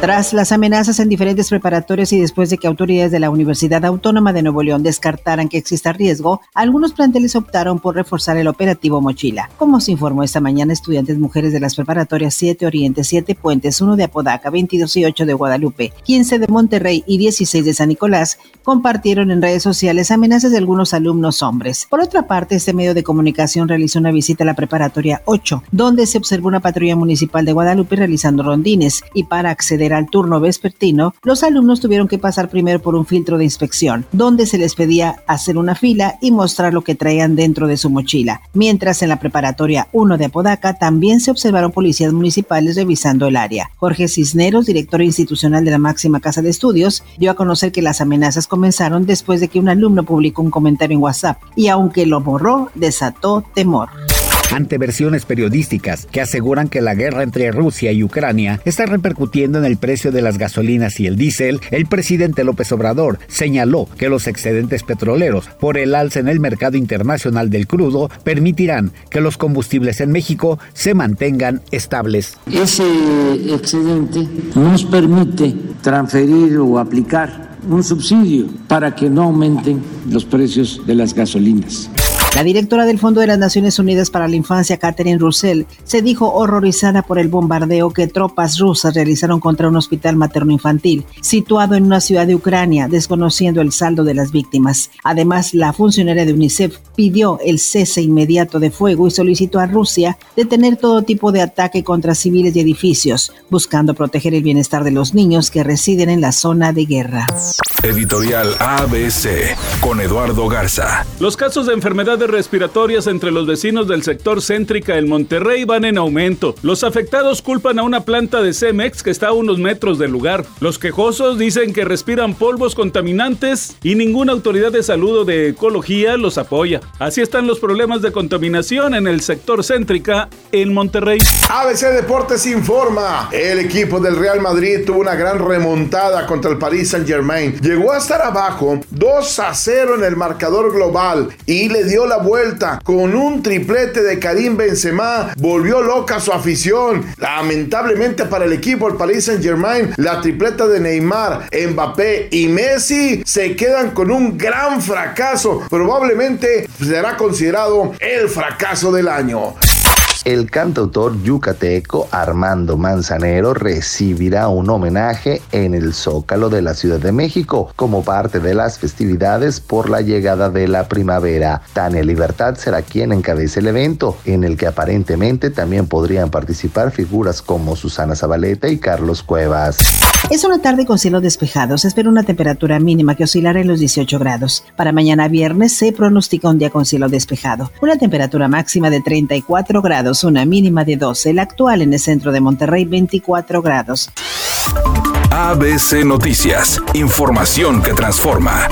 Tras las amenazas en diferentes preparatorios y después de que autoridades de la Universidad Autónoma de Nuevo León descartaran que exista riesgo, algunos planteles optaron por reforzar el operativo Mochila. Como se informó esta mañana, estudiantes mujeres de las preparatorias 7 Oriente, 7 Puentes, 1 de Apodaca, 22 y 8 de Guadalupe, 15 de Monterrey y 16 de San Nicolás compartieron en redes sociales amenazas de algunos alumnos hombres. Por otra parte, este medio de comunicación realizó una visita a la preparatoria 8, donde se observó una patrulla municipal de Guadalupe realizando rondines y para acceder al turno vespertino, los alumnos tuvieron que pasar primero por un filtro de inspección, donde se les pedía hacer una fila y mostrar lo que traían dentro de su mochila. Mientras en la preparatoria 1 de Apodaca también se observaron policías municipales revisando el área. Jorge Cisneros, director institucional de la máxima casa de estudios, dio a conocer que las amenazas comenzaron después de que un alumno publicó un comentario en WhatsApp y aunque lo borró, desató temor ante versiones periodísticas que aseguran que la guerra entre Rusia y Ucrania está repercutiendo en el precio de las gasolinas y el diésel, el presidente López Obrador señaló que los excedentes petroleros por el alza en el mercado internacional del crudo permitirán que los combustibles en México se mantengan estables. Ese excedente nos permite transferir o aplicar un subsidio para que no aumenten los precios de las gasolinas. La directora del Fondo de las Naciones Unidas para la Infancia, Catherine Russell, se dijo horrorizada por el bombardeo que tropas rusas realizaron contra un hospital materno-infantil situado en una ciudad de Ucrania, desconociendo el saldo de las víctimas. Además, la funcionaria de UNICEF pidió el cese inmediato de fuego y solicitó a Rusia detener todo tipo de ataque contra civiles y edificios, buscando proteger el bienestar de los niños que residen en la zona de guerra. Editorial ABC con Eduardo Garza. Los casos de enfermedades respiratorias entre los vecinos del sector céntrica en Monterrey van en aumento. Los afectados culpan a una planta de Cemex que está a unos metros del lugar. Los quejosos dicen que respiran polvos contaminantes y ninguna autoridad de salud o de ecología los apoya. Así están los problemas de contaminación en el sector céntrica en Monterrey. ABC Deportes informa. El equipo del Real Madrid tuvo una gran remontada contra el Paris Saint-Germain llegó a estar abajo 2 a 0 en el marcador global y le dio la vuelta con un triplete de Karim Benzema. Volvió loca su afición. Lamentablemente para el equipo, el Paris Saint Germain, la tripleta de Neymar, Mbappé y Messi se quedan con un gran fracaso. Probablemente será considerado el fracaso del año el cantautor yucateco Armando Manzanero recibirá un homenaje en el Zócalo de la Ciudad de México como parte de las festividades por la llegada de la primavera. Tania Libertad será quien encabece el evento, en el que aparentemente también podrían participar figuras como Susana Zabaleta y Carlos Cuevas. Es una tarde con cielo despejado. Se espera una temperatura mínima que oscilará en los 18 grados. Para mañana viernes se pronostica un día con cielo despejado. Una temperatura máxima de 34 una mínima de 12. El actual en el centro de Monterrey, 24 grados. ABC Noticias. Información que transforma.